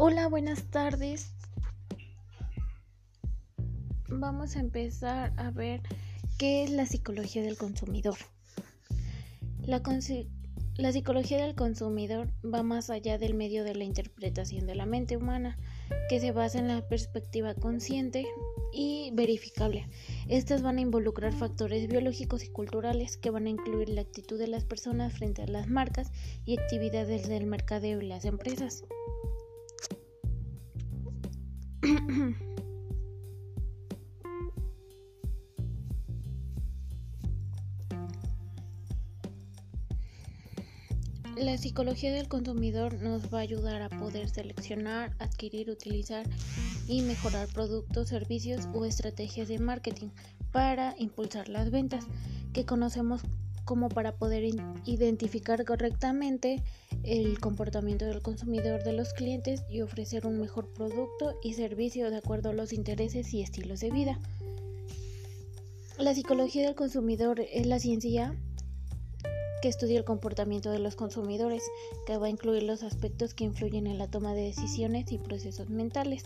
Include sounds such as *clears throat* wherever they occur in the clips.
Hola, buenas tardes. Vamos a empezar a ver qué es la psicología del consumidor. La, psicología del consumidor va más allá del medio de la interpretación de la mente humana, que se basa en la perspectiva consciente y verificable. Estas van a involucrar factores biológicos y culturales que van a incluir la actitud de las personas frente a las marcas y actividades del mercadeo y las empresas. *clears throat* La psicología del consumidor nos va a ayudar a poder seleccionar, adquirir, utilizar y mejorar productos, servicios o estrategias de marketing para impulsar las ventas, que conocemos como para poder identificar correctamente el comportamiento del consumidor de los clientes y ofrecer un mejor producto y servicio de acuerdo a los intereses y estilos de vida. La psicología del consumidor es la ciencia que estudia el comportamiento de los consumidores, que va a incluir los aspectos que influyen en la toma de decisiones y procesos mentales.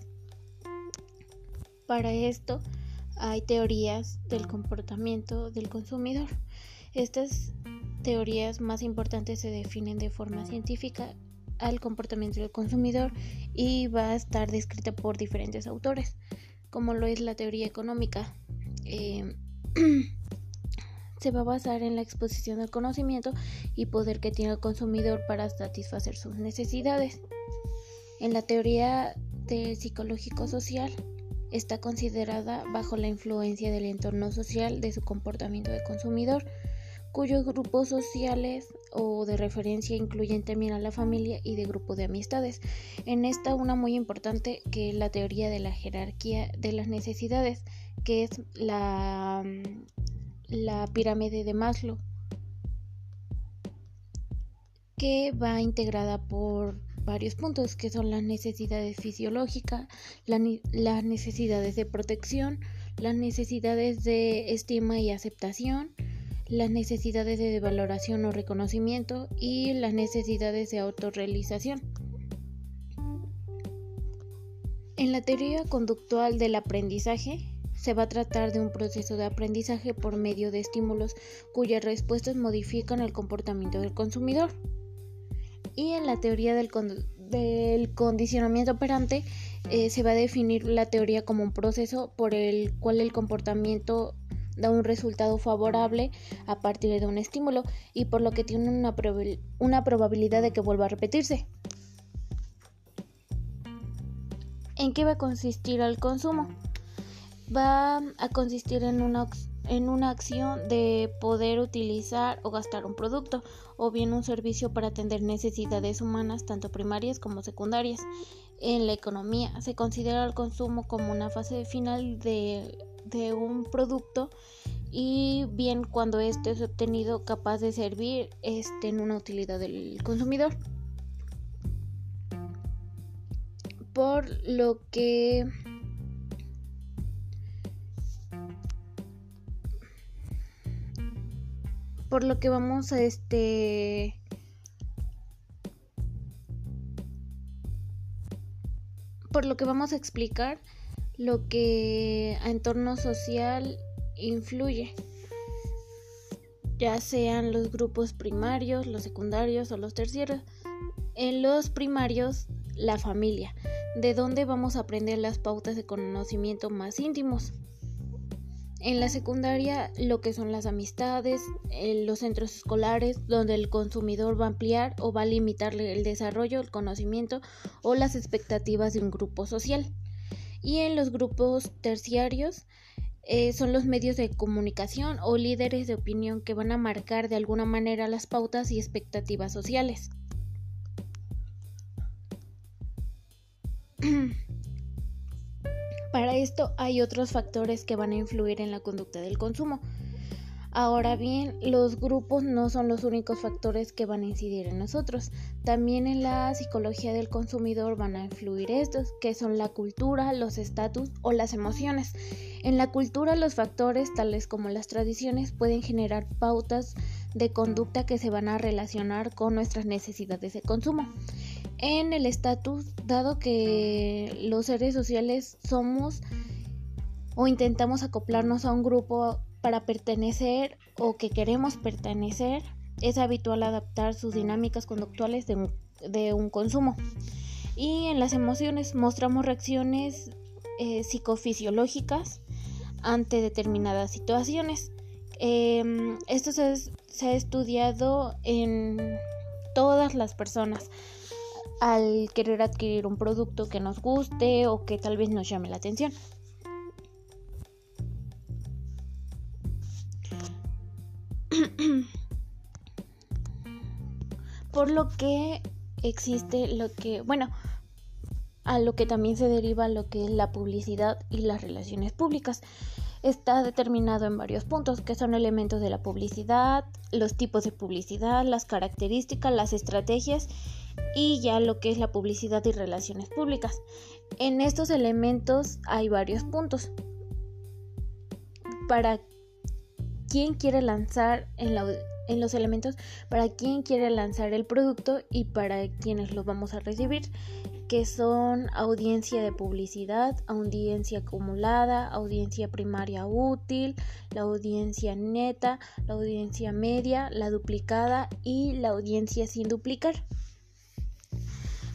Para esto hay teorías del comportamiento del consumidor. Estas teorías más importantes se definen de forma científica al comportamiento del consumidor y va a estar descrita por diferentes autores, como lo es la teoría económica. Eh, *clears throat* se va a basar en la exposición del conocimiento y poder que tiene el consumidor para satisfacer sus necesidades. En la teoría de psicológico social está considerada bajo la influencia del entorno social de su comportamiento de consumidor, cuyos grupos sociales o de referencia incluyen también a la familia y de grupo de amistades. En esta una muy importante que es la teoría de la jerarquía de las necesidades, que es la, la pirámide de Maslow, que va integrada por varios puntos que son las necesidades fisiológicas, las necesidades de protección, las necesidades de estima y aceptación, las necesidades de valoración o reconocimiento y las necesidades de autorrealización. En la teoría conductual del aprendizaje se va a tratar de un proceso de aprendizaje por medio de estímulos cuyas respuestas modifican el comportamiento del consumidor. Y en la teoría del, condicionamiento operante eh, se va a definir la teoría como un proceso por el cual el comportamiento da un resultado favorable a partir de un estímulo y por lo que tiene una, una probabilidad de que vuelva a repetirse. ¿En qué va a consistir el consumo? Va a consistir en una, en una acción de poder utilizar o gastar un producto o bien un servicio para atender necesidades humanas tanto primarias como secundarias. En la economía se considera el consumo como una fase final de de un producto y bien cuando este es obtenido capaz de servir este, en una utilidad del consumidor. Por lo que por lo que vamos a este por lo que vamos a explicar lo que a entorno social influye, ya sean los grupos primarios, los secundarios o los terciarios. En los primarios, la familia, de dónde vamos a aprender las pautas de conocimiento más íntimos. En la secundaria, lo que son las amistades, en los centros escolares, donde el consumidor va a ampliar o va a limitar el desarrollo, el conocimiento o las expectativas de un grupo social y en los grupos terciarios eh, son los medios de comunicación o líderes de opinión que van a marcar de alguna manera las pautas y expectativas sociales. *clears throat* Para esto hay otros factores que van a influir en la conducta del consumo. Ahora bien, los grupos no son los únicos factores que van a incidir en nosotros. También en la psicología del consumidor van a influir estos, que son la cultura, los estatus o las emociones. En la cultura los factores tales como las tradiciones pueden generar pautas de conducta que se van a relacionar con nuestras necesidades de consumo. en el estatus, dado que los seres sociales somos o intentamos acoplarnos a un grupo para pertenecer o que queremos pertenecer, es habitual adaptar sus dinámicas conductuales de un, de un consumo. Y en las emociones mostramos reacciones eh, psicofisiológicas ante determinadas situaciones. Em, esto se, se ha estudiado en todas las personas al querer adquirir un producto que nos guste o que tal vez nos llame la atención. *clears throat* Por lo que existe lo que, bueno, a lo que también se deriva lo que es la publicidad y las relaciones públicas. Está determinado en varios puntos, que son elementos de la publicidad, los tipos de publicidad, las características, las estrategias y ya lo que es la publicidad y relaciones públicas. En estos elementos hay varios puntos. Para quién quiere lanzar en, los elementos, para quién quiere lanzar el producto y para quienes lo vamos a recibir que son audiencia de publicidad, audiencia acumulada, audiencia primaria útil, la audiencia neta, la audiencia media, la duplicada y la audiencia sin duplicar.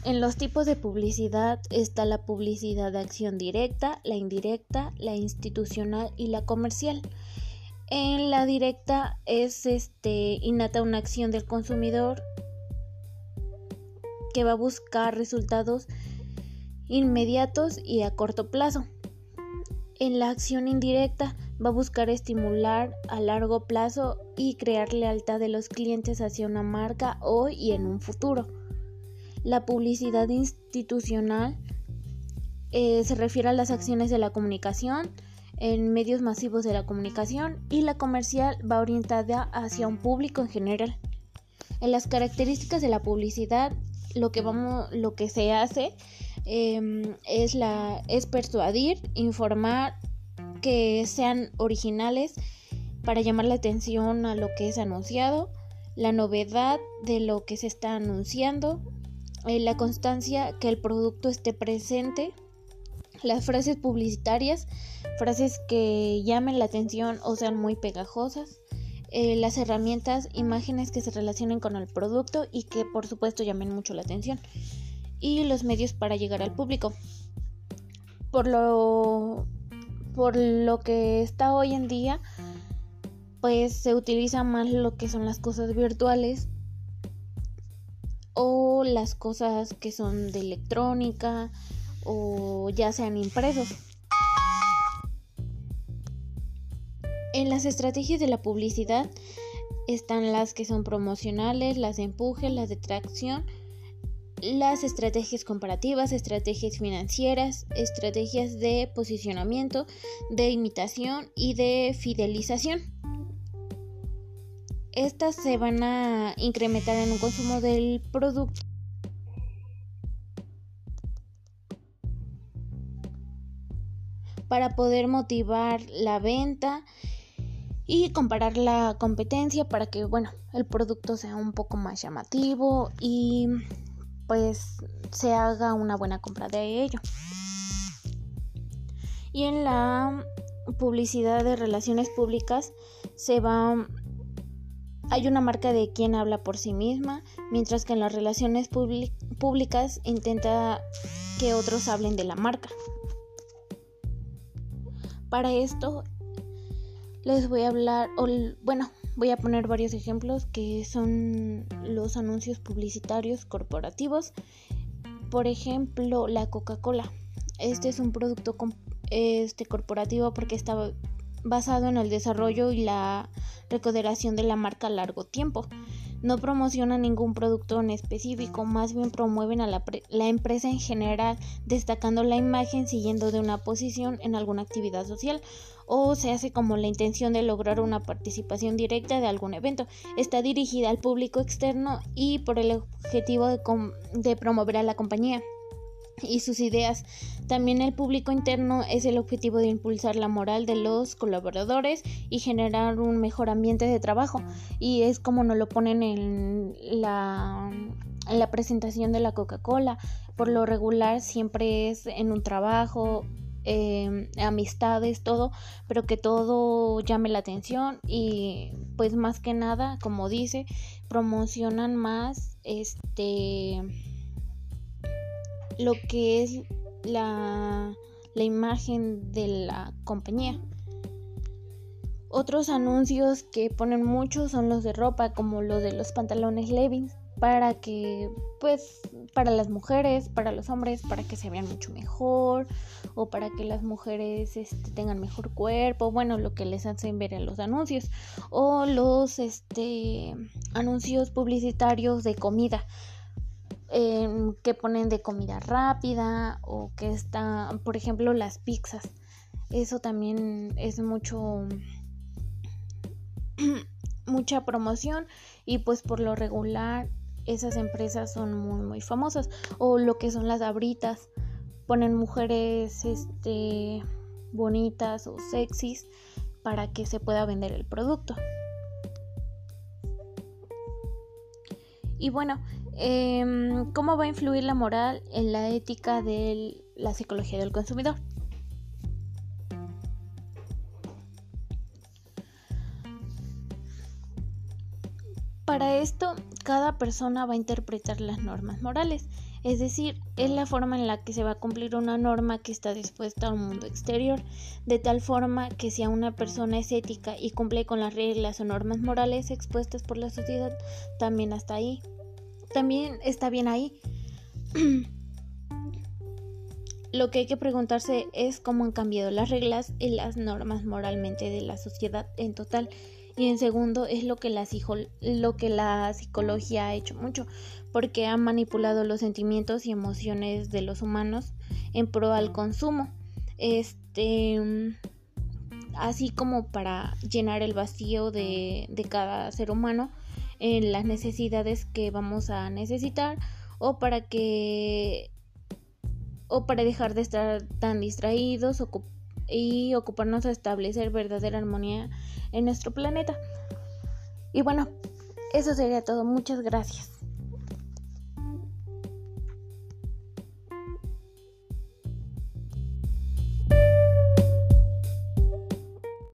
En los tipos de publicidad está la publicidad de acción directa, la indirecta, la institucional y la comercial. En la directa es este innata una acción del consumidor que va a buscar resultados inmediatos y a corto plazo. En la acción indirecta va a buscar estimular a largo plazo y crear lealtad de los clientes hacia una marca hoy y en un futuro. La publicidad institucional eh, se refiere a las acciones de la comunicación en medios masivos de la comunicación y la comercial va orientada hacia un público en general. En las características de la publicidad lo que vamos, lo que se hace em, es la es persuadir, informar, que sean originales para llamar la atención a lo que es anunciado, la novedad de lo que se está anunciando, eh, la constancia que el producto esté presente, las frases publicitarias, frases que llamen la atención o sean muy pegajosas, eh, las herramientas, imágenes que se relacionen con el producto y que por supuesto llamen mucho la atención. Y los medios para llegar al público. Por lo, por lo que está hoy en día, pues se utiliza más lo que son las cosas virtuales o las cosas que son de electrónica o ya sean impresos. En las estrategias de la publicidad están las que son promocionales, las de empuje, las de tracción, las estrategias comparativas, estrategias financieras, estrategias de posicionamiento, de imitación y de fidelización. Estas se van a incrementar en un consumo del producto. Para poder motivar la venta y comparar la competencia para que bueno el producto sea un poco más llamativo y pues se haga una buena compra de ello. Y en la publicidad de relaciones públicas se va hay una marca de quien habla por sí misma mientras que en las relaciones públicas intenta que otros hablen de la marca para esto les voy a hablar, bueno, voy a poner varios ejemplos que son los anuncios publicitarios corporativos. Por ejemplo, la Coca-Cola. Este es un producto este, corporativo porque está basado en el desarrollo y la recoderación de la marca a largo tiempo. No promociona ningún producto en específico, más bien promueven a la, la, empresa en general, destacando la imagen siguiendo de una posición en alguna actividad social o se hace como la intención de lograr una participación directa de algún evento. Está dirigida al público externo y por el objetivo de, de promover a la compañía y sus ideas. También el público interno es el objetivo de impulsar la moral de los colaboradores y generar un mejor ambiente de trabajo. Y es como nos lo ponen en la presentación de la Coca-Cola. Por lo regular siempre es en un trabajo, em, amistades, todo, pero que todo llame la atención y pues más que nada, como dice, promocionan más este lo que es la, la imagen de la compañía. Otros anuncios que ponen mucho son los de ropa, como los de los pantalones Levi's, para que, pues, para las mujeres, para los hombres, para que se vean mucho mejor, o para que las mujeres este, tengan mejor cuerpo, bueno, lo que les hacen ver en los anuncios, o los este, anuncios publicitarios de comida. Em, que ponen de comida rápida o que está, por ejemplo, las pizzas. Eso también es mucho *clears throat* mucha promoción y pues por lo regular esas empresas son muy muy famosas o lo que son las abritas ponen mujeres este bonitas o sexys para que se pueda vender el producto y bueno em, cómo va a influir la moral en la ética de la psicología del consumidor Para esto, cada persona va a interpretar las normas morales, es decir, es la forma en la que se va a cumplir una norma que está dispuesta al mundo exterior, de tal forma que si a una persona es ética y cumple con las reglas o normas morales expuestas por la sociedad, también está ahí. También está bien ahí. *clears throat* Lo que hay que preguntarse es cómo han cambiado las reglas y las normas moralmente de la sociedad en total y en segundo es lo que la, psicología ha hecho mucho, porque ha manipulado los sentimientos y emociones de los humanos en pro al consumo. Este así como para llenar el vacío de cada ser humano en las necesidades que vamos a necesitar o para que o para dejar de estar tan distraídos y ocuparnos a establecer verdadera armonía en nuestro planeta. Y bueno, eso sería todo. Muchas gracias.